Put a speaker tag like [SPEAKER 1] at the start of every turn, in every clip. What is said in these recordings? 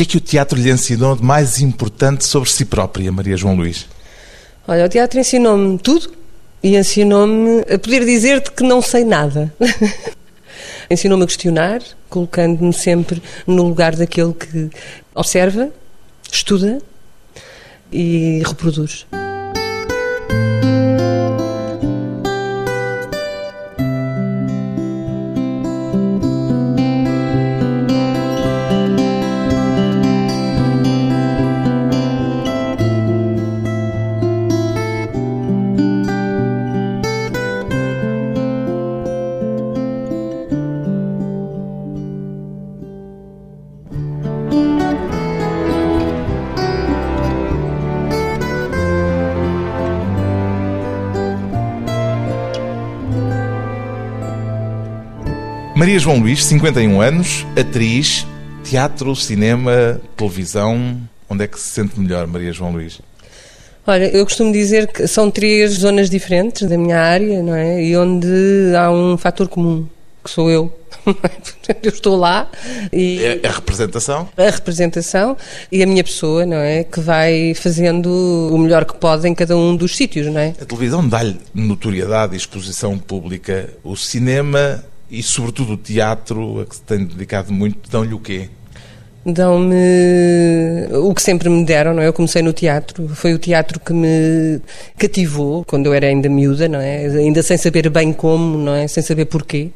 [SPEAKER 1] que é que o teatro lhe ensinou de mais importante sobre si própria, Maria João Luís?
[SPEAKER 2] Olha, o teatro ensinou-me tudo e ensinou-me a poder dizer-te que não sei nada. ensinou-me a questionar, colocando-me sempre no lugar daquele que observa, estuda e reproduz.
[SPEAKER 1] João Luís, 51 anos, atriz, teatro, cinema, televisão. Onde é que se sente melhor, Maria João Luís?
[SPEAKER 2] Olha, eu costumo dizer que são três zonas diferentes da minha área, não é? E onde há um fator comum, que sou eu. eu estou lá e
[SPEAKER 1] É a representação?
[SPEAKER 2] a representação e a minha pessoa, não é? Que vai fazendo o melhor que pode em cada um dos sítios, não é?
[SPEAKER 1] A televisão dá-lhe notoriedade e exposição pública. O cinema e, sobretudo, o teatro, a que se tem dedicado muito, dão-lhe o quê?
[SPEAKER 2] Dão-me o que sempre me deram, não é? Eu comecei no teatro, foi o teatro que me cativou quando eu era ainda miúda, não é? Ainda sem saber bem como, não é? Sem saber porquê.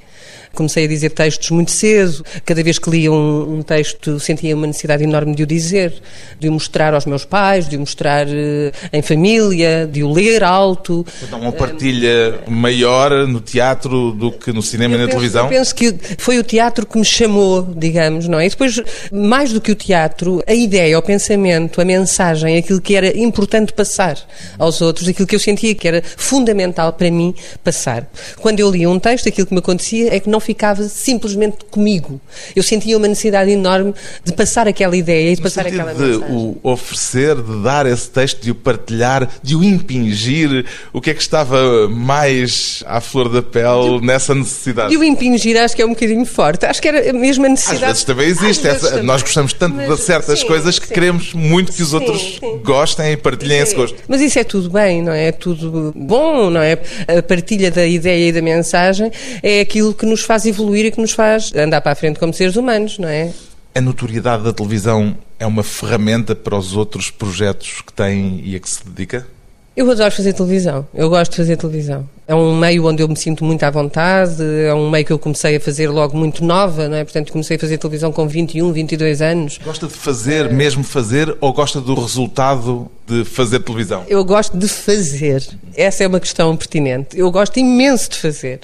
[SPEAKER 2] Comecei a dizer textos muito cedo. Cada vez que lia um, um, texto sentia uma necessidade enorme de o dizer, de o mostrar aos meus pais, de o mostrar uh, em família, de o ler alto.
[SPEAKER 1] Então, uma partilha uh, maior no teatro do que no cinema e na
[SPEAKER 2] penso,
[SPEAKER 1] televisão?
[SPEAKER 2] Eu penso que foi o teatro que me chamou, digamos, não é? E depois, mais do que o teatro, a ideia, o pensamento, a mensagem, aquilo que era importante passar aos outros, aquilo que eu sentia que era fundamental para mim passar. Quando eu lia um texto, aquilo que me acontecia é que não ficava simplesmente comigo. Eu sentia uma necessidade enorme de passar aquela ideia e de
[SPEAKER 1] no
[SPEAKER 2] passar aquela
[SPEAKER 1] de
[SPEAKER 2] mensagem.
[SPEAKER 1] o oferecer, de dar esse texto, de o partilhar, de o impingir, o que é que estava mais à flor da pele nessa necessidade?
[SPEAKER 2] E o impingir acho que é um bocadinho forte. Acho que era mesmo a
[SPEAKER 1] Às
[SPEAKER 2] necessidade.
[SPEAKER 1] vezes também
[SPEAKER 2] Às
[SPEAKER 1] existe.
[SPEAKER 2] vezes
[SPEAKER 1] essa-
[SPEAKER 2] também.
[SPEAKER 1] Nós gostamos tanto
[SPEAKER 2] Mas,
[SPEAKER 1] de certas
[SPEAKER 2] sim,
[SPEAKER 1] coisas que
[SPEAKER 2] sim.
[SPEAKER 1] queremos muito que os
[SPEAKER 2] Sim,
[SPEAKER 1] outros gostem e partilhem esse gosto.
[SPEAKER 2] Mas isso é tudo bem, não é? É tudo bom, não é? A partilha da ideia e da mensagem é aquilo que nos faz evoluir e que nos faz andar para a frente como seres humanos, não é?
[SPEAKER 1] A notoriedade da televisão é uma ferramenta para os outros projetos que tem e a que se dedica?
[SPEAKER 2] Eu adoro fazer televisão, eu gosto de fazer televisão. É um meio onde eu me sinto muito à vontade, é um meio que eu comecei a fazer logo muito nova, não é? Portanto, comecei a fazer televisão com 21, 22 anos.
[SPEAKER 1] Gosta de fazer, mesmo fazer, ou gosta do resultado de fazer televisão?
[SPEAKER 2] Eu gosto de fazer. Essa é uma questão pertinente. Eu gosto imenso de fazer.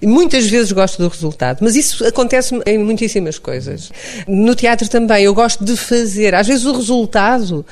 [SPEAKER 2] E muitas vezes gosto do resultado. Mas isso acontece em muitíssimas coisas. No teatro também, eu gosto de fazer. Às vezes o resultado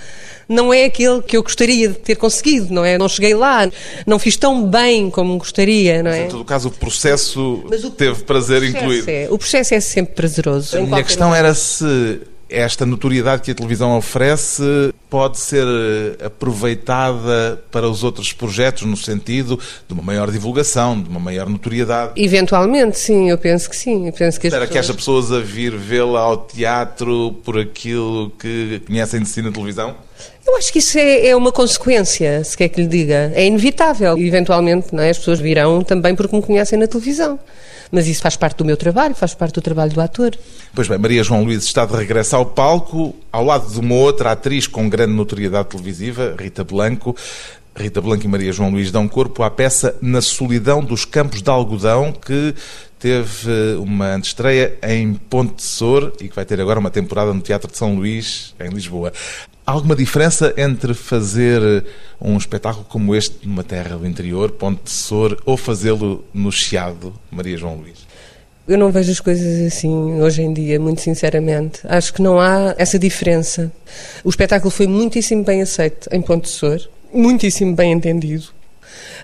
[SPEAKER 2] não é aquele que eu gostaria de ter conseguido, não é? Não cheguei lá, não fiz tão bem como gostaria, não é?
[SPEAKER 1] Em todo o caso, o processo
[SPEAKER 2] Mas o
[SPEAKER 1] teve prazer
[SPEAKER 2] processo
[SPEAKER 1] incluído.
[SPEAKER 2] é- o processo é sempre prazeroso.
[SPEAKER 1] A minha questão
[SPEAKER 2] um.
[SPEAKER 1] era se esta notoriedade que a televisão oferece pode ser eh, aproveitada para os outros projetos no sentido de uma maior divulgação, de uma maior notoriedade.
[SPEAKER 2] Eventualmente, sim, eu penso que sim. Eu penso que
[SPEAKER 1] Será que
[SPEAKER 2] pessoas-
[SPEAKER 1] haja pessoas a vir vê-la ao teatro por aquilo que conhecem de si na televisão?
[SPEAKER 2] Eu acho que isso é, é uma consequência, se quer que lhe diga. É inevitável. Eventualmente, não é? as pessoas virão também porque me conhecem na televisão. Mas isso faz parte do meu trabalho, faz parte do trabalho do ator.
[SPEAKER 1] Pois bem, Maria João Luís está de regresso ao palco, ao lado de uma outra atriz com grande notoriedade televisiva, Rita Blanco. Rita Blanco e Maria João Luís dão corpo à peça Na Solidão dos Campos de Algodão, que teve eh, uma antestreia em Ponte de Sor e que vai ter agora uma temporada no Teatro de São Luís, em Lisboa. Há alguma diferença entre fazer um espetáculo como este numa terra do interior, Ponte de Sor, ou fazê-lo no Chiado, Maria João Luís?
[SPEAKER 2] Eu não vejo as coisas assim hoje em dia, muito sinceramente. Acho que não há essa diferença. O espetáculo foi muitíssimo bem aceito em Ponte Sor, muitíssimo bem entendido.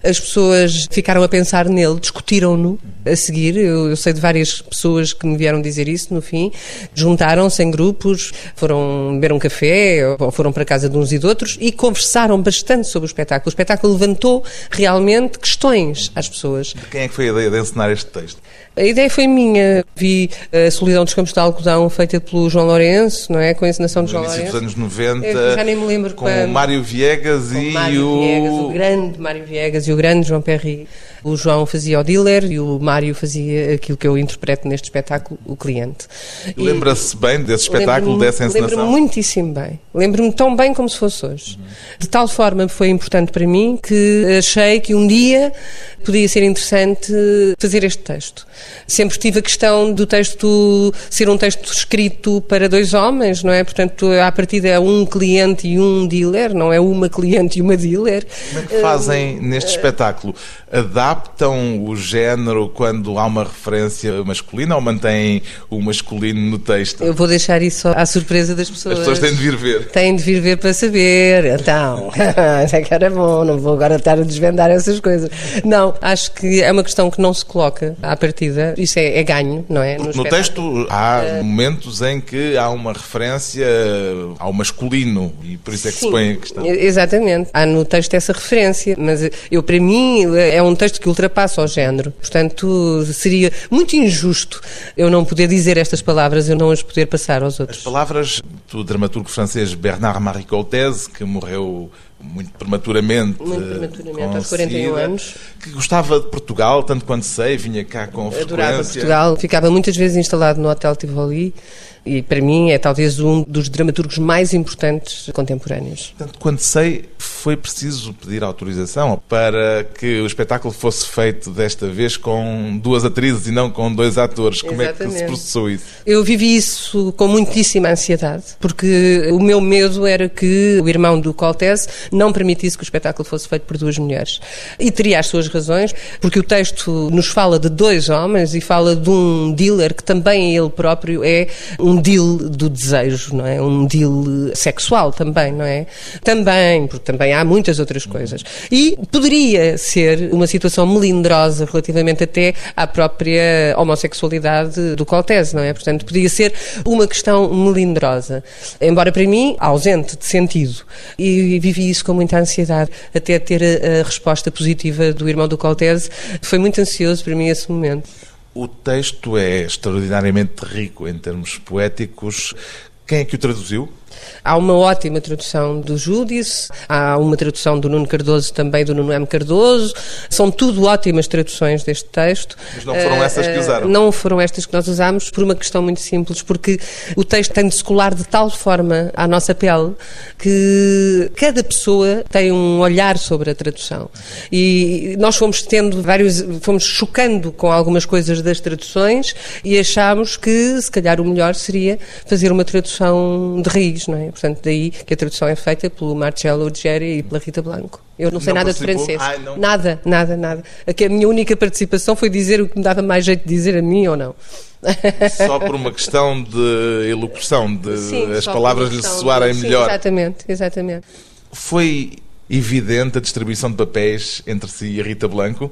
[SPEAKER 2] As pessoas ficaram a pensar nele, discutiram-no a seguir. Eu, eu sei de várias pessoas que me vieram dizer isso no fim. Juntaram-se em grupos, foram beber um café ou foram para casa de uns e de outros e conversaram bastante sobre o espetáculo. O espetáculo levantou realmente questões às pessoas.
[SPEAKER 1] De quem é que foi a ideia de ensinar este texto?
[SPEAKER 2] A ideia foi minha. Vi a Solidão dos Campos de Algodão feita pelo João Lourenço, não é? Com a encenação de
[SPEAKER 1] No
[SPEAKER 2] João Lourenço.
[SPEAKER 1] dos anos 90,
[SPEAKER 2] Eu já nem me lembro
[SPEAKER 1] com
[SPEAKER 2] quando.
[SPEAKER 1] o Mário Viegas
[SPEAKER 2] Com
[SPEAKER 1] e
[SPEAKER 2] Mário
[SPEAKER 1] o...
[SPEAKER 2] Viegas, o grande Mário Viegas e o grande João Perry. O João fazia o dealer e o Mário fazia aquilo que eu interpreto neste espetáculo, o cliente.
[SPEAKER 1] Lembra-se bem desse espetáculo, dessa encenação?
[SPEAKER 2] Lembro-me muitíssimo bem. Lembro-me tão bem como se fosse hoje. De tal forma foi importante para mim que achei que um dia podia ser interessante fazer este texto. Sempre tive a questão do texto ser um texto escrito para dois homens, não é? Portanto, à partida é um cliente e um dealer, não é uma cliente e uma dealer.
[SPEAKER 1] Como é que fazem neste espetáculo? Adaptam o género quando há uma referência masculina ou mantêm o masculino no texto?
[SPEAKER 2] Eu vou deixar isso à surpresa das pessoas.
[SPEAKER 1] As pessoas têm de vir ver.
[SPEAKER 2] Têm de vir ver para saber. Então, isso é que era bom, não vou agora estar a desvendar essas coisas. Não, acho que é uma questão que não se coloca à partida. Isso é, é ganho, não é?
[SPEAKER 1] No
[SPEAKER 2] espetáculo.
[SPEAKER 1] texto há momentos em que há uma referência ao masculino e por isso é que se
[SPEAKER 2] Sim,
[SPEAKER 1] põe a questão.
[SPEAKER 2] Exatamente. Há no texto essa referência, mas eu, para mim, é um texto que ultrapassa o género. Portanto, seria muito injusto eu não poder dizer estas palavras, eu não as poder passar aos
[SPEAKER 1] As
[SPEAKER 2] outros.
[SPEAKER 1] palavras do dramaturgo francês Bernard Marie Coltese, que morreu muito prematuramente,
[SPEAKER 2] Muito prematuramente, aos 41
[SPEAKER 1] SIDA,
[SPEAKER 2] anos.
[SPEAKER 1] que gostava de Portugal, tanto quanto sei, vinha cá com
[SPEAKER 2] Adorava
[SPEAKER 1] frequência.
[SPEAKER 2] Portugal, ficava muitas vezes instalado no Hotel Tivoli e para mim é talvez um dos dramaturgos mais importantes contemporâneos.
[SPEAKER 1] Tanto quanto sei, foi preciso pedir autorização para que o espetáculo fosse feito desta vez com duas atrizes e não com dois atores. Como é que se processou isso?
[SPEAKER 2] Eu vivi isso com muitíssima ansiedade, porque o meu medo era que o irmão do Coltese não permitisse que o espetáculo fosse feito por duas mulheres. E teria as suas razões, porque o texto nos fala de dois homens e fala de um dealer que também ele próprio é um deal do desejo, não é? Um deal sexual também, não é? Também, porque também há muitas outras coisas. E poderia ser uma situação melindrosa relativamente até à própria homossexualidade do Coltese, não é? Portanto, podia ser uma questão melindrosa. Embora para mim, ausente de sentido. E vivi isso com muita ansiedade, até ter a, a resposta positiva do irmão do Coltese. Foi muito ansioso para mim esse momento.
[SPEAKER 1] O texto é extraordinariamente rico em termos poéticos. Quem é que o traduziu?
[SPEAKER 2] Há uma ótima tradução do Júdice, há uma tradução do Nuno Cardoso também do Nuno M. Cardoso. São tudo ótimas traduções deste texto.
[SPEAKER 1] Mas não foram
[SPEAKER 2] Eh,
[SPEAKER 1] essas que
[SPEAKER 2] eh,
[SPEAKER 1] usaram?
[SPEAKER 2] Não foram estas que nós usámos por uma questão muito simples, porque o texto tem de se colar de tal forma à nossa pele que cada pessoa tem um olhar sobre a tradução. E nós fomos tendo vários, fomos chocando com algumas coisas das traduções e achámos que se calhar o melhor seria fazer uma tradução de raiz, não é? Portanto, daí que a tradução é feita pelo Marcello Ruggeri e pela Rita Blanco. Eu não sei
[SPEAKER 1] Não
[SPEAKER 2] nada de francês. Nada, nada, nada. Aqui a minha única participação foi dizer o que me dava mais jeito de dizer a mim ou não.
[SPEAKER 1] Só por uma questão de elocução, de
[SPEAKER 2] Sim,
[SPEAKER 1] as palavras lhe soarem
[SPEAKER 2] sim,
[SPEAKER 1] melhor.
[SPEAKER 2] Exatamente, exatamente.
[SPEAKER 1] Foi evidente a distribuição de papéis entre si e a Rita Blanco?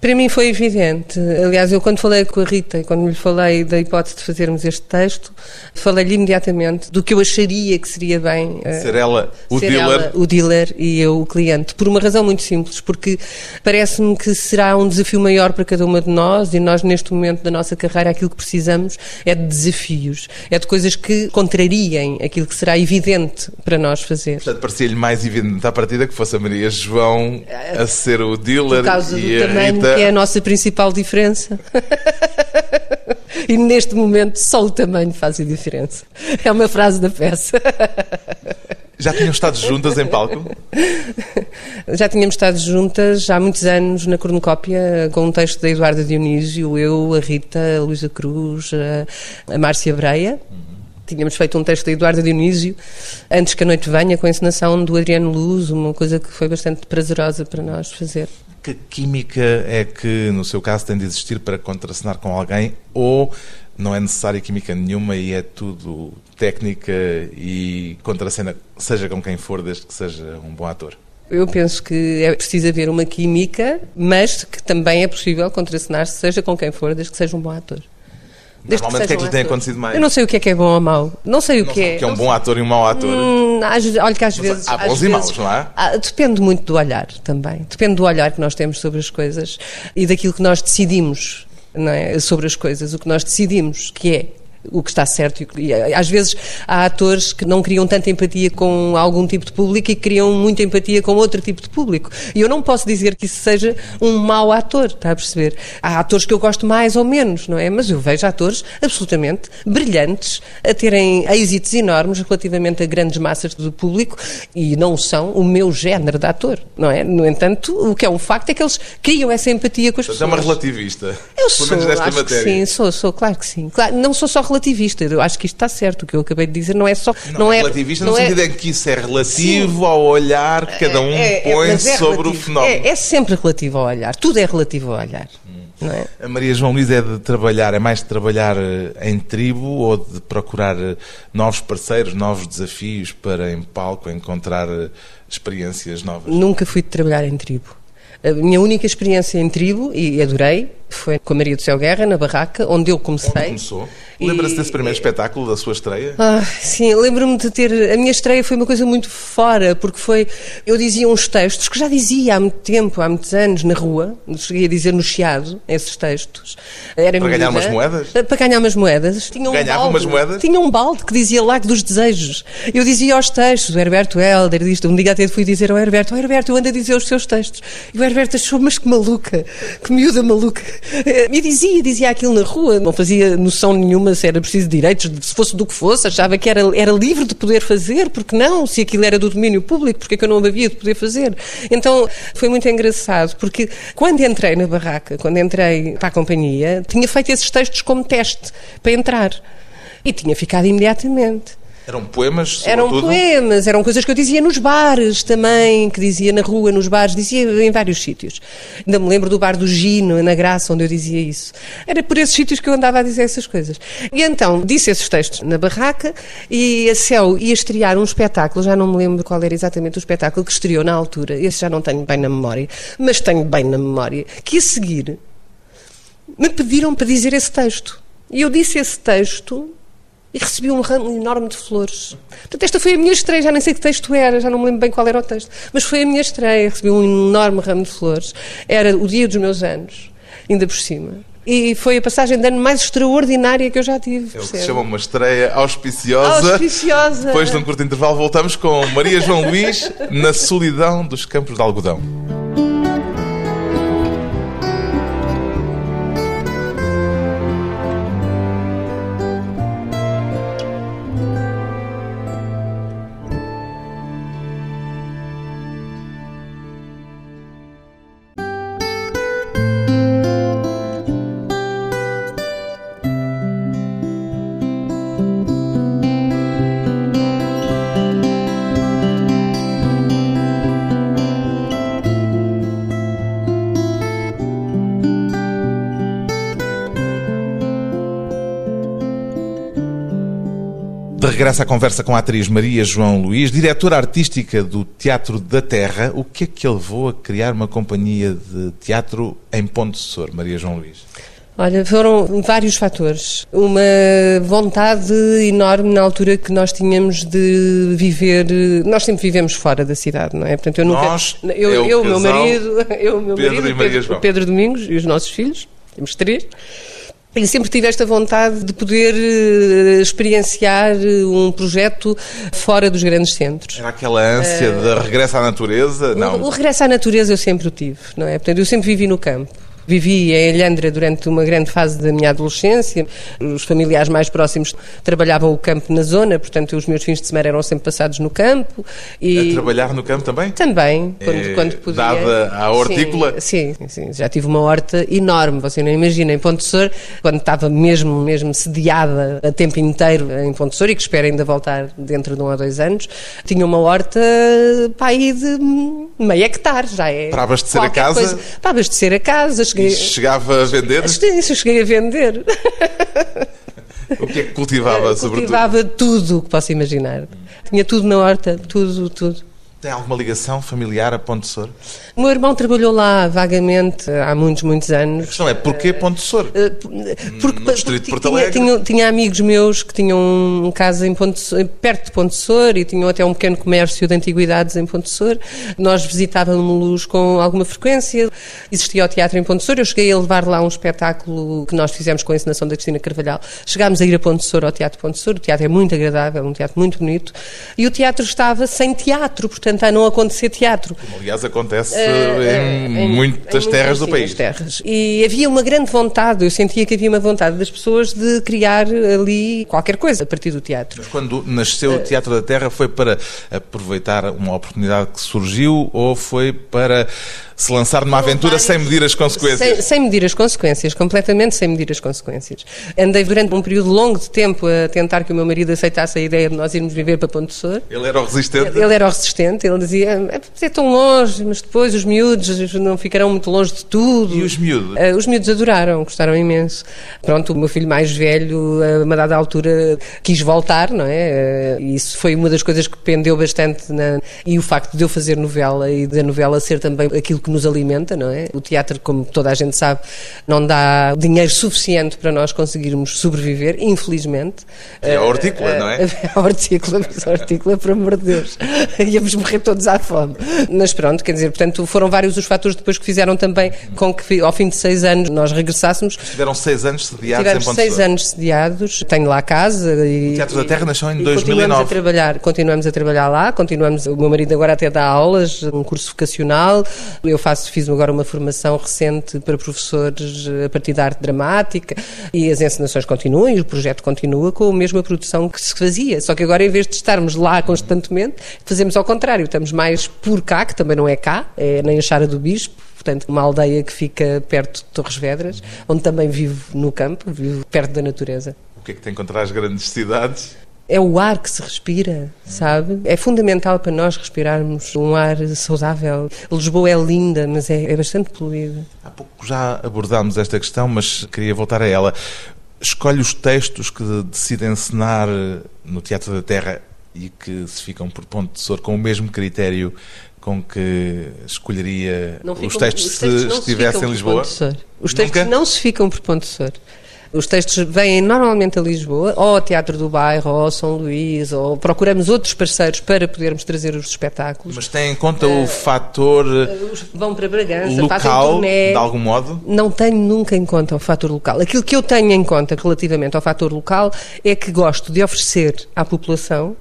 [SPEAKER 2] Para mim foi evidente. Aliás, eu quando falei com a Rita e quando lhe falei da hipótese de fazermos este texto, falei-lhe imediatamente do que eu acharia que seria bem eh,
[SPEAKER 1] Ser ela o
[SPEAKER 2] ser
[SPEAKER 1] dealer?
[SPEAKER 2] ela o dealer e eu o cliente. Por uma razão muito simples, porque parece-me que será um desafio maior para cada uma de nós e nós, neste momento da nossa carreira, aquilo que precisamos é de desafios, é de coisas que contrariem aquilo que será evidente para nós fazer.
[SPEAKER 1] Portanto, parecia-lhe mais evidente à partida que fosse a Maria João a ser o dealer e a
[SPEAKER 2] tamanho, Que é a nossa principal diferença. e neste momento só o tamanho faz a diferença. É uma frase da peça.
[SPEAKER 1] Já tinham estado juntas em palco?
[SPEAKER 2] Já tínhamos estado juntas há muitos anos na cornucópia com um texto da Eduarda Dionísio, eu, a Rita, a Luísa Cruz, a, a Márcia Breia. Tínhamos feito um texto da Eduarda Dionísio antes que a noite venha, com a encenação do Adriano Luz, uma coisa que foi bastante prazerosa para nós fazer.
[SPEAKER 1] Que química é que, no seu caso, tem de existir para contracenar com alguém ou não é necessária química nenhuma e é tudo técnica e contracena, seja com quem for, desde que seja um bom ator?
[SPEAKER 2] Eu penso que é preciso haver uma química, mas que também é possível contracenar-se, seja com quem for, desde que seja um bom ator. Desde
[SPEAKER 1] Normalmente, o que é que lhe tem acontecido mais?
[SPEAKER 2] Eu não sei o que é que é bom ou mau. Não sei o
[SPEAKER 1] Não
[SPEAKER 2] que é.
[SPEAKER 1] o que é um bom ator e um mau ator?
[SPEAKER 2] Hum, olha que às vezes.
[SPEAKER 1] há
[SPEAKER 2] às
[SPEAKER 1] bons e maus, não há?
[SPEAKER 2] Ah, Depende muito do olhar também. Depende do olhar que nós temos sobre as coisas e daquilo que nós decidimos é? sobre as coisas, o que nós decidimos que é o que está certo. E, às vezes há atores que não criam tanta empatia com algum tipo de público e criam muita empatia com outro tipo de público. E eu não posso dizer que isso seja um mau ator, está a perceber? Há atores que eu gosto mais ou menos, não é? Mas eu vejo atores absolutamente brilhantes, a terem êxitos enormes relativamente a grandes massas do público e não são o meu género de ator, não é? No entanto, o que é um facto é que eles criam essa empatia com as pessoas.
[SPEAKER 1] É uma relativista.
[SPEAKER 2] Eu sou, acho matéria. que sim, sou, sou, claro que sim. Claro, não sou só relativista. Eu acho que isto está certo. O que eu acabei de dizer não é só.
[SPEAKER 1] Não, não é, é relativista não no é... sentido em que isso é relativo Sim. ao olhar que cada um é, é põe é sobre relativo. o fenómeno.
[SPEAKER 2] É, sempre relativo ao olhar. Tudo é relativo ao olhar. Hum.
[SPEAKER 1] A Maria João Luís é de trabalhar, é mais de trabalhar eh, em tribo ou de procurar eh, novos parceiros, novos desafios para em palco encontrar eh, experiências novas?
[SPEAKER 2] Nunca fui de trabalhar em tribo. A minha única experiência em tribo, e adorei, foi com a Maria do Céu Guerra, na Barraca, onde eu comecei. Onde
[SPEAKER 1] começou? Lembra-se desse primeiro espetáculo, da sua estreia?
[SPEAKER 2] Ah, sim, lembro-me de ter. A minha estreia foi uma coisa muito fora, porque foi. Eu dizia uns textos que já dizia há muito tempo, há muitos anos, na rua, cheguei a dizer no Chiado, esses textos.
[SPEAKER 1] Era para ganhar umas moedas?
[SPEAKER 2] Para ganhar umas moedas.
[SPEAKER 1] Tinha um Ganhava balde, umas moedas?
[SPEAKER 2] Tinha um balde que dizia Lago dos Desejos. Eu dizia aos textos, o Herberto Helder, disto, um dia até fui dizer ao Herberto: oh, Herberto, eu ando a dizer os seus textos. E o Herberto achou, mas que maluca, que miúda maluca. E dizia, dizia aquilo na rua, não fazia noção nenhuma se era preciso direitos, se fosse do que fosse, achava que era, era livre de poder fazer, porque não? Se aquilo era do domínio público, porque é que eu não havia de poder fazer? Então foi muito engraçado, porque quando entrei na barraca, quando entrei para a companhia, tinha feito esses textos como teste para entrar. E tinha ficado imediatamente.
[SPEAKER 1] Eram poemas?
[SPEAKER 2] Eram poemas, eram coisas que eu dizia nos bares também, que dizia na rua, nos bares, dizia em vários sítios. Ainda me lembro do bar do Gino, na Graça, onde eu dizia isso. Era por esses sítios que eu andava a dizer essas coisas. E então, disse esses textos na barraca e a Céu ia estrear um espetáculo, já não me lembro qual era exatamente o espetáculo que estreou na altura, esse já não tenho bem na memória, mas tenho bem na memória, que a seguir me pediram para dizer esse texto. E eu disse esse texto e recebi um ramo enorme de flores. Portanto, esta foi a minha estreia, já nem sei que texto era, já não me lembro bem qual era o texto, mas foi a minha estreia, recebi um enorme ramo de flores. Era o dia dos meus anos, ainda por cima. E foi a passagem de ano mais extraordinária que eu já tive.
[SPEAKER 1] É o que se chama uma estreia auspiciosa.
[SPEAKER 2] Auspiciosa.
[SPEAKER 1] Depois de um curto intervalo, voltamos com Maria João Luís na solidão dos campos de algodão. Regressa à conversa com a atriz Maria João Luís, diretora artística do Teatro da Terra. O que é que a levou a criar uma companhia de teatro em Ponte Sor, Maria João Luís?
[SPEAKER 2] Olha, foram vários fatores. Uma vontade enorme na altura que nós tínhamos de viver. Nós sempre vivemos fora da cidade, não é?
[SPEAKER 1] Portanto, eu nunca. Nós,
[SPEAKER 2] eu,
[SPEAKER 1] eu,
[SPEAKER 2] eu meu marido, eu, meu
[SPEAKER 1] Pedro
[SPEAKER 2] marido,
[SPEAKER 1] e Maria João.
[SPEAKER 2] Pedro Domingos e os nossos filhos, temos três. E sempre tive esta vontade de poder uh, experienciar eh, um projeto fora dos grandes centros.
[SPEAKER 1] Era aquela ânsia uh, de regresso à natureza? Não.
[SPEAKER 2] O, o regresso à natureza eu sempre o tive, não é? Portanto, eu sempre vivi no campo. Vivi em Alhandra durante uma grande fase da minha adolescência. Os familiares mais próximos trabalhavam o campo na zona, portanto, os meus fins de semana eram sempre passados no campo.
[SPEAKER 1] E... A trabalhar no campo também?
[SPEAKER 2] Também, quando, é, quando podia.
[SPEAKER 1] Dada a hortícola?
[SPEAKER 2] Sim, sim, sim, já tive uma horta enorme, você não imagina, em Ponte Sor, quando estava mesmo, mesmo sediada a tempo inteiro em Ponte Sor e que espero ainda voltar dentro de um ou dois anos, tinha uma horta para aí de meio hectare, já é.
[SPEAKER 1] Para abastecer a casa?
[SPEAKER 2] Coisa. Para abastecer a casa,
[SPEAKER 1] cheguei... chegava a vender?
[SPEAKER 2] Isso, cheguei a vender.
[SPEAKER 1] O que é que cultivava,
[SPEAKER 2] sobretudo? Cultivava tudo o que posso imaginar. Tinha tudo na horta, tudo, tudo.
[SPEAKER 1] Tem alguma ligação familiar a Ponte Sor?
[SPEAKER 2] O meu irmão trabalhou lá vagamente há muitos, muitos anos.
[SPEAKER 1] A questão é, porquê Ponte Sor?
[SPEAKER 2] Porque,
[SPEAKER 1] no distrito de Porto
[SPEAKER 2] tinha,
[SPEAKER 1] Alegre?
[SPEAKER 2] tinha, tinha amigos meus que tinham casa em Ponte Sor- perto de Ponte Sor e tinham até um pequeno comércio de antiguidades em Ponte Sor. Nós visitávamos-los com alguma frequência. Existia o teatro em Ponte Sor. Eu cheguei a levar lá um espetáculo que nós fizemos com a encenação da Cristina Carvalhal. Chegámos a ir a Ponte Sor, ao Teatro Ponte Sor. O teatro é muito agradável, um teatro muito bonito. E o teatro estava sem teatro, portanto, a não acontecer teatro.
[SPEAKER 1] Aliás, acontece
[SPEAKER 2] Eh,
[SPEAKER 1] em,
[SPEAKER 2] eh,
[SPEAKER 1] muitas
[SPEAKER 2] em
[SPEAKER 1] terras do país.
[SPEAKER 2] terras. E havia uma grande vontade, eu sentia que havia uma vontade das pessoas de criar ali qualquer coisa a partir do teatro.
[SPEAKER 1] Mas quando nasceu o Teatro da Terra foi para aproveitar uma oportunidade que surgiu ou foi para se lançar numa aventura sem medir as consequências?
[SPEAKER 2] Sem, sem medir as consequências, completamente sem medir as consequências. Andei durante um período longo de tempo a tentar que o meu marido aceitasse a ideia de nós irmos viver para Ponte Sor.
[SPEAKER 1] Ele era o resistente?
[SPEAKER 2] Ele era o resistente, ele dizia, é, é tão longe, mas depois os miúdos não ficarão muito longe de tudo.
[SPEAKER 1] E os miúdos?
[SPEAKER 2] Eh, os miúdos adoraram, gostaram imenso. Pronto, o meu filho mais velho, a uma dada altura, quis voltar, não é? E isso foi uma das coisas que pendeu bastante. Na... E o facto de eu fazer novela e da novela ser também aquilo que nos alimenta, não é? O teatro, como toda a gente sabe, não dá dinheiro suficiente para nós conseguirmos sobreviver, infelizmente.
[SPEAKER 1] É a hortícola, não é?
[SPEAKER 2] A hortícola, mas a hortícola, por amor de Deus. Íamos morrer todos à fome. Mas pronto, quer dizer, portanto, foram vários os fatores depois que fizeram também com que ao fim de seis anos nós regressássemos.
[SPEAKER 1] Tiveram seis anos sediados
[SPEAKER 2] Tivemos
[SPEAKER 1] em Ponte
[SPEAKER 2] seis anos sediados, tenho lá casa e.
[SPEAKER 1] O Teatro da Terra nasceu em
[SPEAKER 2] e
[SPEAKER 1] 2009.
[SPEAKER 2] Continuamos a trabalhar, continuamos a trabalhar lá, continuamos, o meu marido agora até dá aulas, um curso vocacional. Eu faço, fiz agora uma formação recente para professores a partir da arte dramática e as encenações continuam e o projeto continua com a mesma produção que se fazia. Só que agora, em vez de estarmos lá constantemente, fazemos ao contrário, estamos mais por cá, que também não é cá, é na Enxara do Bispo. Portanto, uma aldeia que fica perto de Torres Vedras, onde também vivo no campo, vivo perto da natureza.
[SPEAKER 1] O que é que tem contra as grandes cidades?
[SPEAKER 2] É o ar que se respira, sabe? É fundamental para nós respirarmos um ar saudável. Lisboa é linda, mas é, é bastante poluída.
[SPEAKER 1] Há pouco já abordámos esta questão, mas queria voltar a ela. Escolhe os textos que decide encenar no Teatro da Terra e que se ficam por ponto de sor com o mesmo critério com que escolheria os textos
[SPEAKER 2] os textos se
[SPEAKER 1] estivesse
[SPEAKER 2] ficam
[SPEAKER 1] em Lisboa?
[SPEAKER 2] Os textos
[SPEAKER 1] Nunca?
[SPEAKER 2] não se ficam por Ponte de Sor. Os textos vêm normalmente a Lisboa, ou ao Teatro do Bairro, ou ao São Luís, ou procuramos outros parceiros para podermos trazer os espetáculos.
[SPEAKER 1] Mas tem em conta o fator
[SPEAKER 2] Os Vão para Bragança, fazem
[SPEAKER 1] local,
[SPEAKER 2] turné.
[SPEAKER 1] de algum modo?
[SPEAKER 2] Não tenho nunca em conta o fator local. Aquilo que eu tenho em conta relativamente ao fator local é que gosto de oferecer à população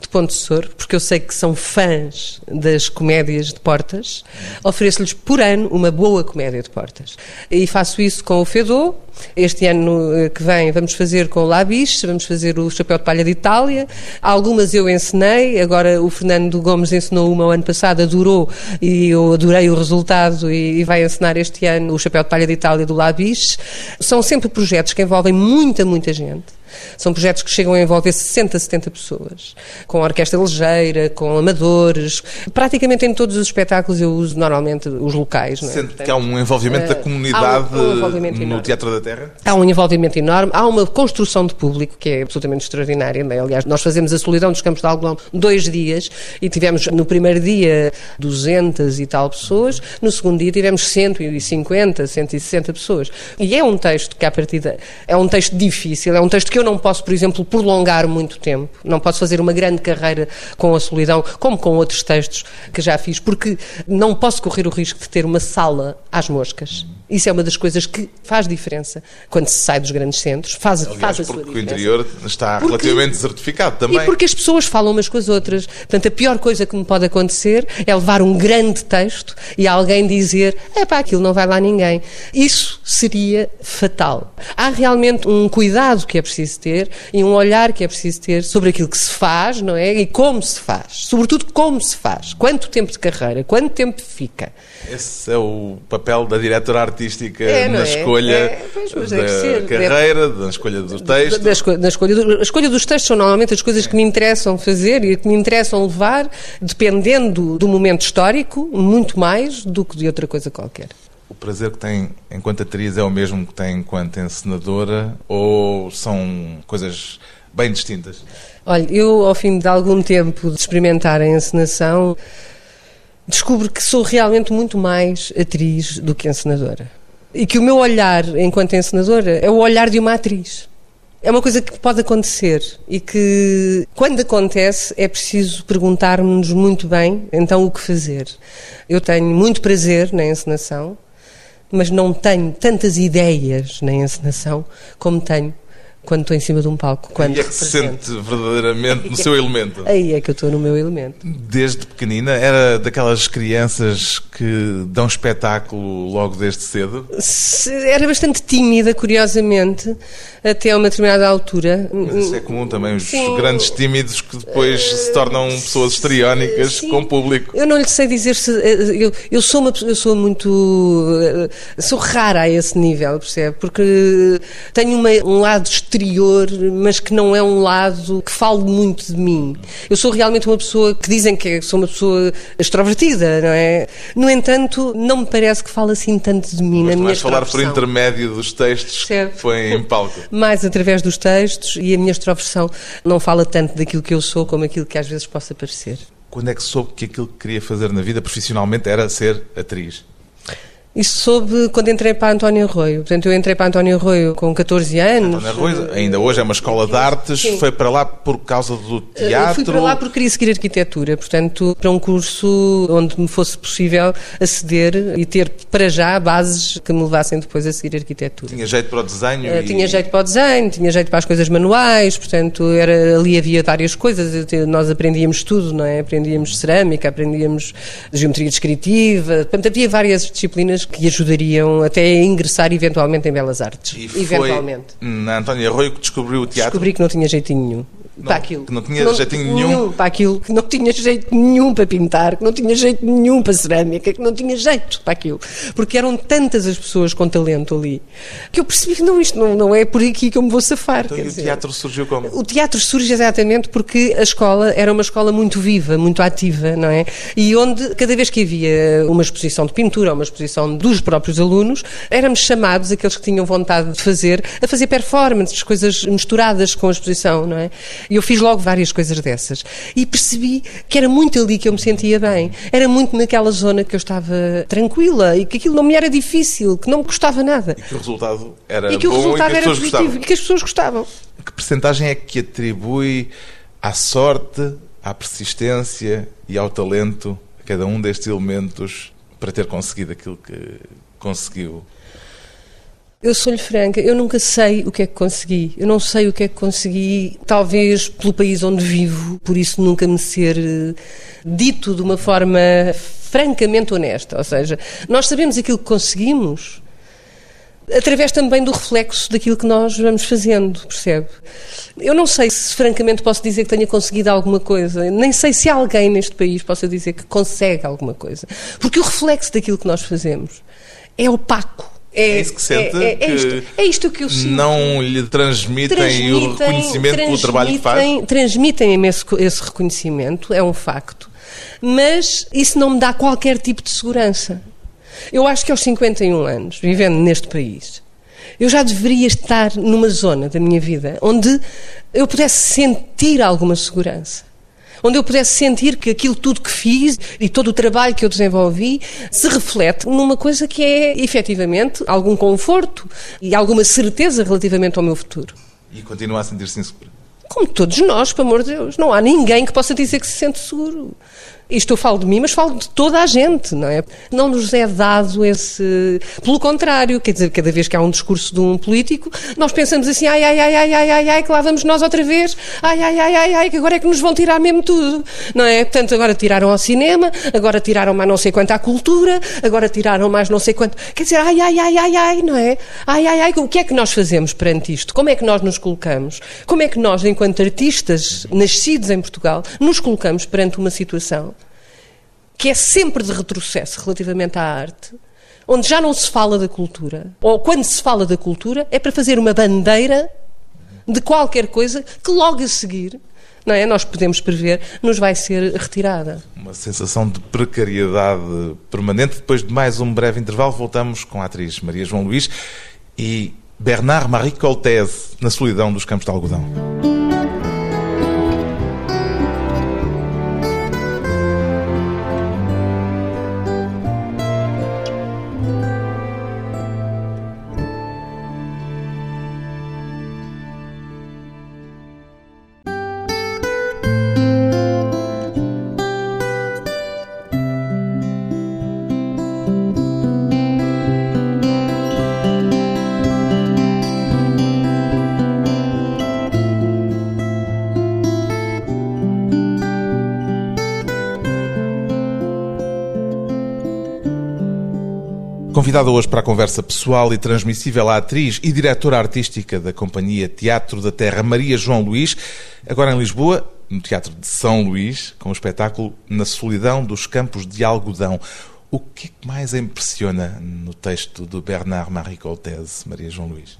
[SPEAKER 2] de Ponte Sor, porque eu sei que são fãs das comédias de portas, ofereço-lhes por ano uma boa comédia de portas. E faço isso com o Fedô. Este ano eh, que vem vamos fazer com o Labis, vamos fazer o Chapéu de Palha de Itália. Algumas eu encenei, agora o Fernando Gomes ensinou uma o ano passado, adorou e eu adorei o resultado e, e vai encenar este ano o Chapéu de Palha de Itália do Labis. São sempre projetos que envolvem muita, muita gente. São projetos que chegam a envolver 60, 70 pessoas, com orquestra ligeira, com amadores. Praticamente em todos os espetáculos eu uso normalmente os locais. Não é?
[SPEAKER 1] Sente que há um envolvimento da
[SPEAKER 2] eh,
[SPEAKER 1] comunidade
[SPEAKER 2] um- um envolvimento
[SPEAKER 1] no
[SPEAKER 2] enorme.
[SPEAKER 1] Teatro da Terra?
[SPEAKER 2] Há um envolvimento enorme, há uma construção de público que é absolutamente extraordinária. é? Aliás, nós fazemos a Solidão dos Campos de Algodão dois dias e tivemos no primeiro dia 200 e tal pessoas, no segundo dia tivemos 150, 160 pessoas. E é um texto que, à partida, é um texto difícil, é um texto que eu não posso, por exemplo, prolongar muito tempo, não posso fazer uma grande carreira com a Solidão, como com outros textos que já fiz, porque não posso correr o risco de ter uma sala às moscas. Isso é uma das coisas que faz diferença quando se sai dos grandes centros, faz,
[SPEAKER 1] Aliás,
[SPEAKER 2] faz a sua
[SPEAKER 1] porque o
[SPEAKER 2] diferença.
[SPEAKER 1] interior está
[SPEAKER 2] Porque-
[SPEAKER 1] relativamente desertificado também.
[SPEAKER 2] E porque as pessoas falam umas com as outras. Portanto, a pior coisa que me pode acontecer é levar um grande texto e alguém dizer: é pá, aquilo não vai lá ninguém. Isso seria fatal. Há realmente um cuidado que é preciso ter e um olhar que é preciso ter sobre aquilo que se faz, não é? E como se faz. Sobretudo, como se faz. Quanto tempo de carreira, quanto tempo fica.
[SPEAKER 1] Esse é o papel da diretora artística
[SPEAKER 2] É,
[SPEAKER 1] na
[SPEAKER 2] é?
[SPEAKER 1] escolha
[SPEAKER 2] É, pois, mas
[SPEAKER 1] da
[SPEAKER 2] ser,
[SPEAKER 1] carreira, da escolha do texto.
[SPEAKER 2] Da, da escolha, do- a escolha dos textos são normalmente as coisas que me interessam fazer e que me interessam levar, dependendo do momento histórico, muito mais do que de outra coisa qualquer.
[SPEAKER 1] O prazer que tem enquanto atriz é o mesmo que tem enquanto encenadora ou são coisas bem distintas?
[SPEAKER 2] Olha, eu, ao fim de algum tempo de experimentar a encenação, descubro que sou realmente muito mais atriz do que encenadora. E que o meu olhar enquanto encenadora é o olhar de uma atriz. É uma coisa que pode acontecer e que, quando acontece, é preciso perguntarmos muito bem então o que fazer. Eu tenho muito prazer na encenação, mas não tenho tantas ideias na encenação como tenho quando estou em cima de um palco. Quando
[SPEAKER 1] e é que se sente verdadeiramente no seu elemento.
[SPEAKER 2] Aí é que eu estou no meu elemento.
[SPEAKER 1] Desde pequenina, era daquelas crianças que dão espetáculo logo desde cedo?
[SPEAKER 2] Era bastante tímida, curiosamente, até a uma determinada altura.
[SPEAKER 1] Mas isso é comum também, os Sim. grandes tímidos que depois se tornam pessoas histriónicas Sim. com o público.
[SPEAKER 2] Eu não lhe sei dizer se. Eu, eu, sou, uma, eu sou muito. Sou rara a esse nível, percebe? Porque tenho uma, um lado exterior, mas que não é um lado que fale muito de mim. Eu sou realmente uma pessoa que dizem que sou uma pessoa extrovertida, não é? No entanto, não me parece que fale assim tanto de mim
[SPEAKER 1] mas
[SPEAKER 2] na minha
[SPEAKER 1] falar por intermédio dos textos Percebe? que em palco.
[SPEAKER 2] Mais através dos textos e a minha extroversão não fala tanto daquilo que eu sou como aquilo que às vezes possa parecer.
[SPEAKER 1] Quando é que soube que aquilo que queria fazer na vida profissionalmente era ser atriz?
[SPEAKER 2] Isso soube quando entrei para António Arroio. Portanto, eu entrei para António Arroio com 14 anos.
[SPEAKER 1] António Arroio, ainda hoje é uma escola de artes, Sim. foi para lá por causa do teatro?
[SPEAKER 2] Fui para lá porque queria seguir arquitetura, portanto, para um curso onde me fosse possível aceder e ter para já bases que me levassem depois a seguir arquitetura.
[SPEAKER 1] Tinha jeito para o desenho?
[SPEAKER 2] Uh, e... Tinha jeito para o desenho, tinha jeito para as coisas manuais, portanto, era, ali havia várias coisas, nós aprendíamos tudo, não é? Aprendíamos cerâmica, aprendíamos geometria descritiva, portanto, havia várias disciplinas que ajudariam até a ingressar eventualmente em Belas Artes.
[SPEAKER 1] E eventualmente. na Antónia Arroio que descobriu o teatro?
[SPEAKER 2] Descobri que não tinha jeitinho nenhum
[SPEAKER 1] não,
[SPEAKER 2] para aquilo.
[SPEAKER 1] Que não tinha não, jeitinho nenhum. nenhum.
[SPEAKER 2] Para aquilo, que não tinha jeito nenhum para pintar, que não tinha jeito nenhum para cerâmica, que não tinha jeito para aquilo. Porque eram tantas as pessoas com talento ali, que eu percebi que não, isto não, não é por aqui que eu me vou safar.
[SPEAKER 1] Então, e o teatro surgiu como?
[SPEAKER 2] O teatro surge exatamente porque a escola era uma escola muito viva, muito ativa, não é? E onde, cada vez que havia uma exposição de pintura, uma exposição dos próprios alunos, éramos chamados, aqueles que tinham vontade de fazer, a fazer performances, coisas misturadas com a exposição, não é? E eu fiz logo várias coisas dessas. E percebi que era muito ali que eu me sentia bem. Era muito naquela zona que eu estava tranquila e que aquilo não me era difícil, que não me custava nada.
[SPEAKER 1] E que o resultado era
[SPEAKER 2] e que o resultado
[SPEAKER 1] e que
[SPEAKER 2] era positivo
[SPEAKER 1] gostavam.
[SPEAKER 2] e que as pessoas gostavam.
[SPEAKER 1] Que percentagem é que atribui à sorte, à persistência e ao talento a cada um destes elementos para ter conseguido aquilo que conseguiu?
[SPEAKER 2] Eu sou-lhe franca, eu nunca sei o que é que consegui. Eu não sei o que é que consegui, talvez pelo país onde vivo, por isso nunca me ser eh, dito de uma forma francamente honesta. Ou seja, nós sabemos aquilo que conseguimos através também do reflexo daquilo que nós vamos fazendo, percebe? Eu não sei se francamente posso dizer que tenha conseguido alguma coisa, nem sei se alguém neste país possa dizer que consegue alguma coisa, porque o reflexo daquilo que nós fazemos é opaco
[SPEAKER 1] é, é, isso que sente?
[SPEAKER 2] É, é,
[SPEAKER 1] é,
[SPEAKER 2] isto, é isto que eu sinto.
[SPEAKER 1] Não lhe transmitem, transmitem o reconhecimento pelo trabalho que faz?
[SPEAKER 2] Transmitem esse, esse reconhecimento, é um facto, mas isso não me dá qualquer tipo de segurança. Eu acho que aos 51 anos, vivendo neste país, eu já deveria estar numa zona da minha vida onde eu pudesse sentir alguma segurança onde eu pudesse sentir que aquilo tudo que fiz e todo o trabalho que eu desenvolvi se reflete numa coisa que é efetivamente algum conforto e alguma certeza relativamente ao meu futuro.
[SPEAKER 1] E continua a sentir-se inseguro?
[SPEAKER 2] Como todos nós, pelo amor de Deus. Não há ninguém que possa dizer que se sente seguro. Isto eu falo de mim, mas falo de toda a gente, não é? Não nos é dado esse. Pelo contrário, quer dizer, cada vez que há um discurso de um político, nós pensamos assim, ai, ai, ai, ai, ai, ai, ai, que lá vamos nós outra vez, ai, ai, ai, ai, ai, que agora é que nos vão tirar mesmo tudo, não é? Portanto, agora tiraram ao cinema, agora tiraram mais não sei quanto à cultura, agora tiraram mais não sei quanto. Quer dizer, ai, ai, ai, ai, ai, não é? Ai, ai, ai, o que é que nós fazemos perante isto? Como é que nós nos colocamos? Como é que nós, enquanto artistas nascidos em Portugal, nos colocamos perante uma situação que é sempre de retrocesso relativamente à arte, onde já não se fala da cultura, ou quando se fala da cultura, é para fazer uma bandeira de qualquer coisa que logo a seguir, não é? Nós podemos prever, nos vai ser retirada.
[SPEAKER 1] Uma sensação de precariedade permanente. Depois de mais um breve intervalo, voltamos com a atriz Maria João Luís e Bernard Marie Coltese na solidão dos campos de algodão. Convidada hoje para a conversa pessoal e transmissível a atriz e diretora artística da Companhia Teatro da Terra, Maria João Luís, agora em Lisboa, no Teatro de São Luís, com o espetáculo Na Solidão dos Campos de Algodão. O que mais a impressiona no texto do Bernard Marie Coltese, Maria João Luís?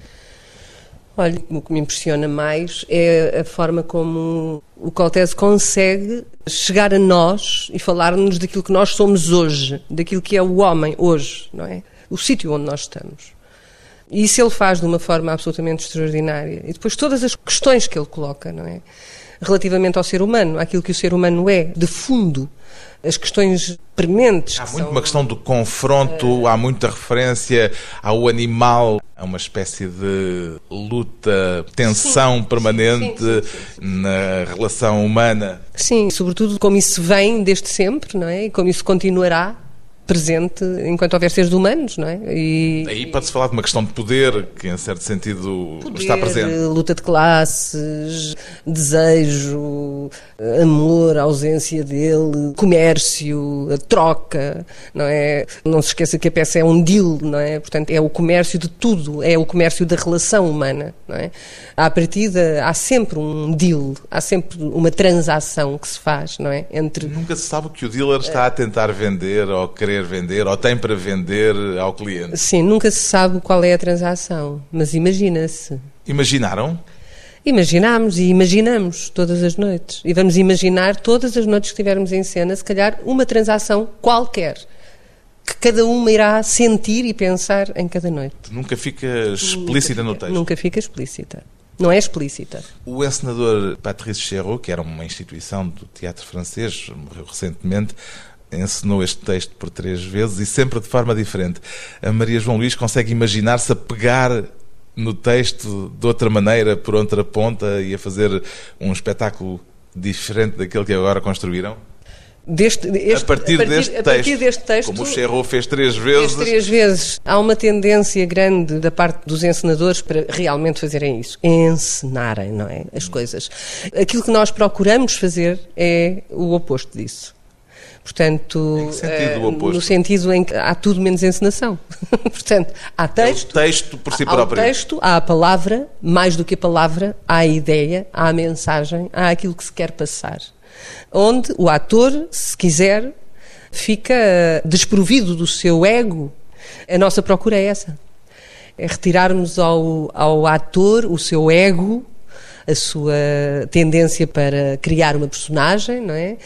[SPEAKER 2] Olha, o que me impressiona mais é a forma como o Coltese consegue chegar a nós e falar-nos daquilo que nós somos hoje, daquilo que é o homem hoje, não é? O sítio onde nós estamos. E isso ele faz de uma forma absolutamente extraordinária. E depois todas as questões que ele coloca, não é? Relativamente ao ser humano, aquilo que o ser humano é, de fundo, as questões prementes.
[SPEAKER 1] Há
[SPEAKER 2] que
[SPEAKER 1] muito
[SPEAKER 2] são...
[SPEAKER 1] uma questão do confronto, há muita referência ao animal, a uma espécie de luta, tensão
[SPEAKER 2] Sim,
[SPEAKER 1] permanente
[SPEAKER 2] sim, sim,
[SPEAKER 1] na relação humana.
[SPEAKER 2] Sim, sobretudo como isso vem desde sempre, não é? E como isso continuará presente enquanto houver seres humanos, não é? E,
[SPEAKER 1] Aí pode-se falar de uma questão de poder, que em certo sentido
[SPEAKER 2] poder,
[SPEAKER 1] está presente.
[SPEAKER 2] luta de classes, desejo, amor, ausência dele, comércio, a troca, não é? Não se esqueça que a peça é um deal, não é? Portanto, é o comércio de tudo, é o comércio da relação humana, não é? À partida, há sempre um deal, há sempre uma transação que se faz, não é? Entre
[SPEAKER 1] Nunca se sabe o que o dealer está a tentar vender ou querer vender ou tem para vender ao cliente.
[SPEAKER 2] Sim, nunca se sabe qual é a transação, mas imagina-se.
[SPEAKER 1] Imaginaram?
[SPEAKER 2] Imaginámos e imaginamos todas as noites. E vamos imaginar todas as noites que estivermos em cena, se calhar, uma transação qualquer. Que cada uma irá sentir e pensar em cada noite.
[SPEAKER 1] Nunca fica explícita no texto.
[SPEAKER 2] Nunca fica explícita. Não é explícita.
[SPEAKER 1] O encenador Patrice Chéreau, que era uma instituição do teatro francês, morreu recentemente, encenou este texto por três vezes e sempre de forma diferente. A Maria João Luís consegue imaginar-se a pegar no texto de outra maneira, por outra ponta, e a fazer um espetáculo diferente daquele que agora construíram?
[SPEAKER 2] Deste, este,
[SPEAKER 1] a, partir deste
[SPEAKER 2] a
[SPEAKER 1] texto,
[SPEAKER 2] partir deste texto,
[SPEAKER 1] como o Cherro fez três vezes.
[SPEAKER 2] Fez três vezes. Há uma tendência grande da parte dos encenadores para realmente fazerem isso. Encenarem, não é? As coisas. Aquilo que nós procuramos fazer é o oposto disso. Portanto,
[SPEAKER 1] sentido, oposto?
[SPEAKER 2] no sentido em que há tudo menos encenação. Portanto, há texto.
[SPEAKER 1] É o texto por si
[SPEAKER 2] há
[SPEAKER 1] próprio.
[SPEAKER 2] Texto, há a palavra, mais do que a palavra, há a ideia, há a mensagem, há aquilo que se quer passar. Onde o ator, se quiser, fica desprovido do seu ego. A nossa procura é essa. É retirarmos ao, ao ator o seu ego, a sua tendência para criar uma personagem, não é?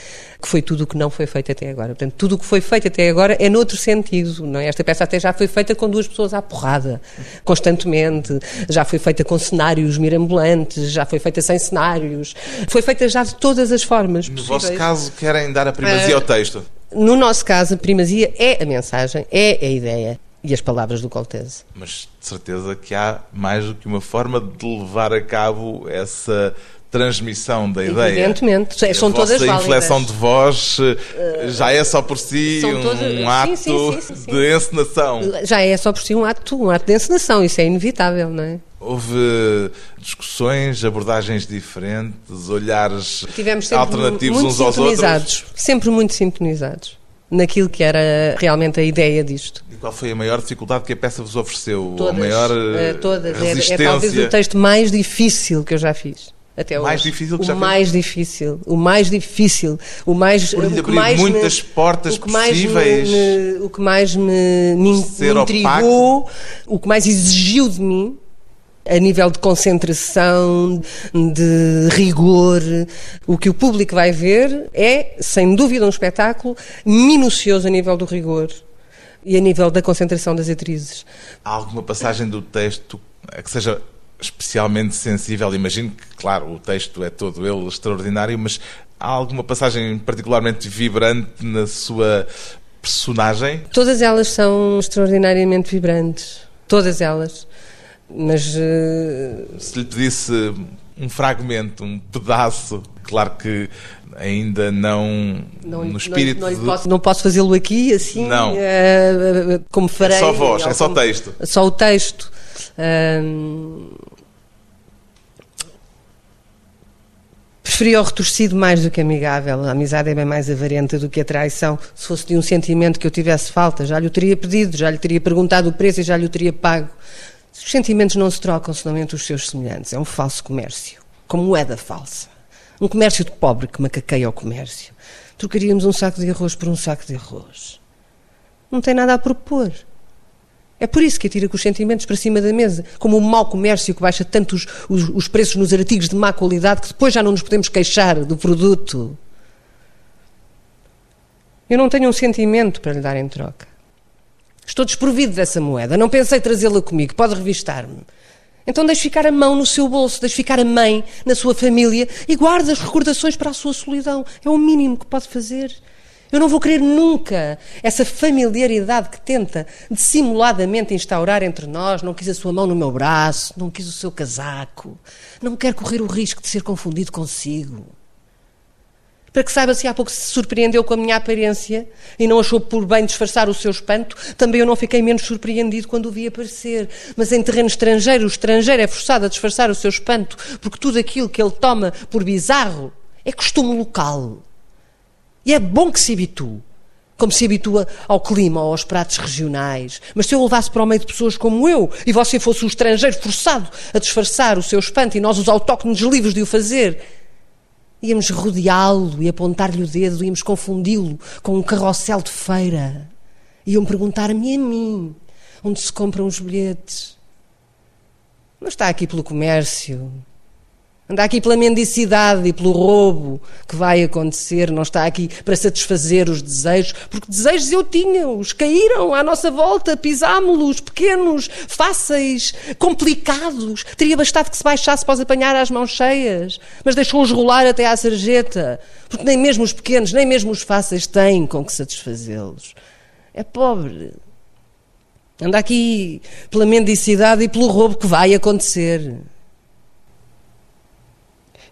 [SPEAKER 2] Que foi tudo o que não foi feito até agora. Portanto, tudo o que foi feito até agora é noutro sentido, não é? Esta peça até já foi feita com duas pessoas à porrada, constantemente. Já foi feita com cenários mirambulantes, já foi feita sem cenários. Foi feita já de todas as formas
[SPEAKER 1] No
[SPEAKER 2] possíveis.
[SPEAKER 1] vosso caso, querem dar a primazia ao texto?
[SPEAKER 2] No nosso caso, a primazia é a mensagem, é a ideia e as palavras do Coltese.
[SPEAKER 1] Mas de certeza que há mais do que uma forma de levar a cabo essa transmissão da ideia.
[SPEAKER 2] Evidentemente, são
[SPEAKER 1] a
[SPEAKER 2] todas válidas.
[SPEAKER 1] inflexão de voz eh, já é só por si
[SPEAKER 2] são
[SPEAKER 1] um ato
[SPEAKER 2] sim, sim, sim,
[SPEAKER 1] de encenação.
[SPEAKER 2] Já é só por si um ato, um ato de encenação, isso é inevitável, não é?
[SPEAKER 1] Houve discussões, abordagens diferentes, olhares
[SPEAKER 2] Tivemos
[SPEAKER 1] alternativos uns aos outros.
[SPEAKER 2] sintonizados, sempre muito sintonizados naquilo que era realmente a ideia disto.
[SPEAKER 1] E qual foi a maior dificuldade que a peça vos ofereceu?
[SPEAKER 2] Todas,
[SPEAKER 1] a maior
[SPEAKER 2] eh, todas. É-
[SPEAKER 1] resistência?
[SPEAKER 2] É, talvez o texto mais difícil que eu já fiz. Até
[SPEAKER 1] Mais
[SPEAKER 2] hoje.
[SPEAKER 1] difícil que
[SPEAKER 2] o
[SPEAKER 1] já fez?
[SPEAKER 2] mais difícil, o mais difícil, o mais
[SPEAKER 1] Por
[SPEAKER 2] o que mais
[SPEAKER 1] muitas
[SPEAKER 2] me,
[SPEAKER 1] portas
[SPEAKER 2] o que mais me-
[SPEAKER 1] possíveis.
[SPEAKER 2] me- o que mais me, me, me intrigou, o que mais exigiu de mim a nível de concentração, de rigor, o que o público vai ver é, sem dúvida, um espetáculo minucioso a nível do rigor e a nível da concentração das atrizes.
[SPEAKER 1] Há alguma passagem do texto que seja especialmente sensível? Imagino que, claro, o texto é todo ele extraordinário, mas há alguma passagem particularmente vibrante na sua personagem?
[SPEAKER 2] Todas elas são extraordinariamente vibrantes. Todas elas. Mas eh,
[SPEAKER 1] Se lhe pedisse um fragmento, um pedaço, claro que ainda não,
[SPEAKER 2] não,
[SPEAKER 1] no espírito
[SPEAKER 2] não, não, posso, não posso fazê-lo aqui assim
[SPEAKER 1] Não.
[SPEAKER 2] eh, como farei.
[SPEAKER 1] É só voz, é só
[SPEAKER 2] como-
[SPEAKER 1] texto.
[SPEAKER 2] Só o texto. Ahm, Preferia o retorcido mais do que amigável. A amizade é bem mais avarenta do que a traição. Se fosse de um sentimento que eu tivesse falta, já lhe o teria pedido, já lhe teria perguntado o preço e já lhe o teria pago. Os sentimentos não se trocam senão entre os seus semelhantes. É um falso comércio. Como moeda falsa. Um comércio de pobre que macaqueia o comércio. Trocaríamos um saco de arroz por um saco de arroz. Não tem nada a propor. É por isso que atira com os sentimentos para cima da mesa, como o mau comércio que baixa tanto os, os, os, preços nos artigos de má qualidade que depois já não nos podemos queixar do produto. Eu não tenho um sentimento para lhe dar em troca. Estou desprovido dessa moeda, não pensei trazê-la comigo, pode revistar-me. Então deixe ficar a mão no seu bolso, deixe ficar a mãe na sua família e guarde as recordações para a sua solidão. É o mínimo que pode fazer. Eu não vou querer nunca essa familiaridade que tenta dissimuladamente instaurar entre nós. Não quis a sua mão no meu braço, não quis o seu casaco. Não quero correr o risco de ser confundido consigo. Para que saiba se há pouco se surpreendeu com a minha aparência e não achou por bem disfarçar o seu espanto, também eu não fiquei menos surpreendido quando o vi aparecer. Mas em terreno estrangeiro, o estrangeiro é forçado a disfarçar o seu espanto, porque tudo aquilo que ele toma por bizarro é costume local. E é bom que se habitue. Como se habitua ao clima ou aos pratos regionais. Mas se eu levasse para o meio de pessoas como eu e você fosse o estrangeiro forçado a disfarçar o seu espanto e nós, os autóctones livres de o fazer, íamos rodeá-lo e apontar-lhe o dedo, íamos confundi-lo com um carrossel de feira. Iam perguntar-me a mim onde se compram os bilhetes. Não está aqui pelo comércio, Anda aqui pela mendicidade e pelo roubo que vai acontecer, não está aqui para satisfazer os desejos, porque desejos eu tinha, os caíram à nossa volta, pisámos-los, pequenos, fáceis, complicados. Teria bastado que se baixasse para os apanhar às mãos cheias, mas deixou-os rolar até à sarjeta, porque nem mesmo os pequenos, nem mesmo os fáceis têm com que satisfazê-los. É pobre. Anda aqui pela mendicidade e pelo roubo que vai acontecer.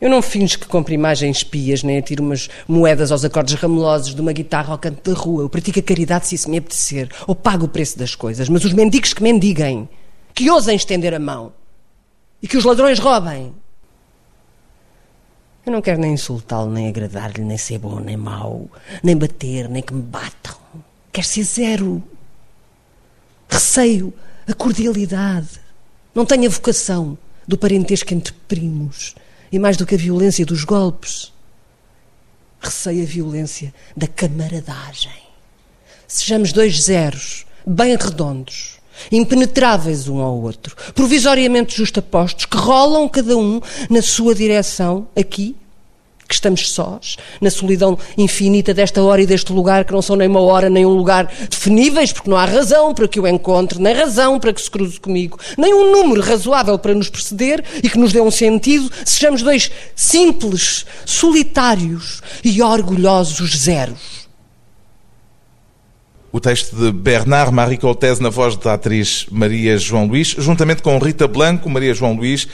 [SPEAKER 2] Eu não finjo que compro imagens pias, nem atiro umas moedas aos acordes ramelosos de uma guitarra ao canto da rua. Eu pratico a caridade se isso me apetecer, ou pago o preço das coisas. Mas os mendigos que mendiguem, que ousem estender a mão e que os ladrões roubem. Eu não quero nem insultá-lo, nem agradar-lhe, nem ser bom, nem mau, nem bater, nem que me batam. Quero ser zero. Receio a cordialidade. Não tenho a vocação do parentesco entre primos e mais do que a violência dos golpes, receio a violência da camaradagem. Sejamos dois zeros, bem redondos, impenetráveis um ao outro, provisoriamente justapostos, que rolam cada um na sua direção, aqui que estamos sós, na solidão infinita desta hora e deste lugar, que não são nem uma hora nem um lugar definíveis, porque não há razão para que o encontre, nem razão para que se cruze comigo, nem um número razoável para nos preceder e que nos dê um sentido, sejamos dois simples, solitários e orgulhosos zeros.
[SPEAKER 1] O texto de Bernard Marie Coltese na voz da atriz Maria João Luís, juntamente com Rita Blanco, Maria João Luís,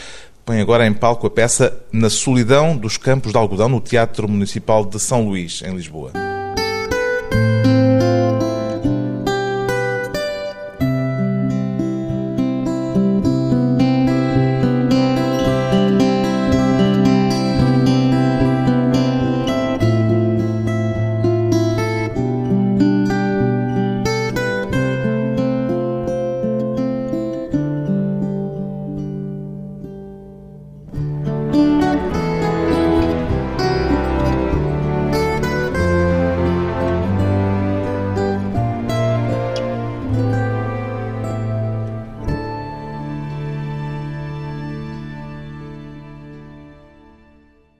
[SPEAKER 1] põe agora em palco a peça Na Solidão dos Campos de Algodão, no Teatro Municipal de São Luís, em Lisboa.